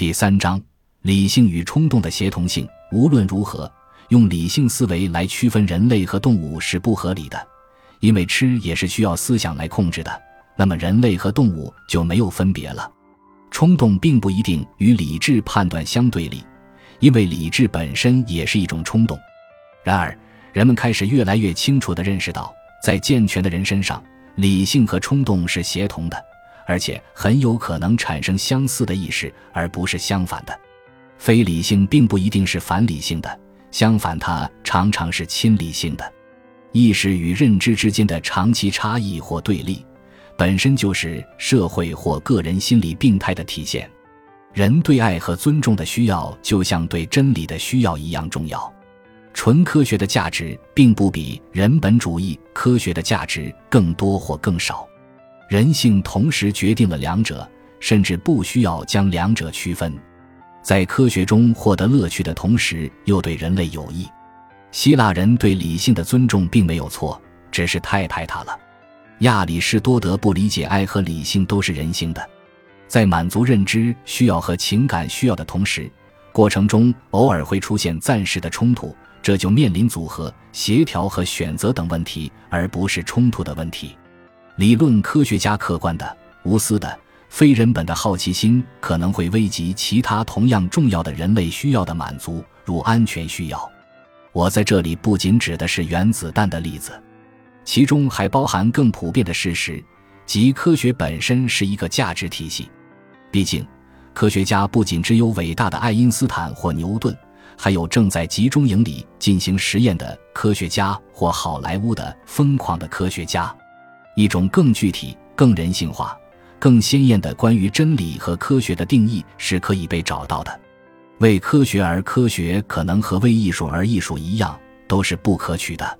第三章，理性与冲动的协同性。无论如何，用理性思维来区分人类和动物是不合理的，因为吃也是需要思想来控制的。那么，人类和动物就没有分别了。冲动并不一定与理智判断相对立，因为理智本身也是一种冲动。然而，人们开始越来越清楚地认识到，在健全的人身上，理性和冲动是协同的，而且很有可能产生相似的意识，而不是相反的。非理性并不一定是反理性的，相反，它常常是亲理性的。意识与认知之间的长期差异或对立，本身就是社会或个人心理病态的体现。人对爱和尊重的需要，就像对真理的需要一样重要。纯科学的价值并不比人本主义科学的价值更多或更少，人性同时决定了两者，甚至不需要将两者区分。在科学中获得乐趣的同时，又对人类有益。希腊人对理性的尊重并没有错，只是太排他了。亚里士多德不理解爱和理性都是人性的，在满足认知需要和情感需要的同时，过程中偶尔会出现暂时的冲突。这就面临组合、协调和选择等问题，而不是冲突的问题。理论科学家客观的、无私的、非人本的好奇心可能会危及其他同样重要的人类需要的满足，如安全需要。我在这里不仅指的是原子弹的例子，其中还包含更普遍的事实，即科学本身是一个价值体系。毕竟，科学家不仅只有伟大的爱因斯坦或牛顿。还有正在集中营里进行实验的科学家，或好莱坞的疯狂的科学家。一种更具体、更人性化、更鲜艳的关于真理和科学的定义是可以被找到的。为科学而科学，可能和为艺术而艺术一样，都是不可取的。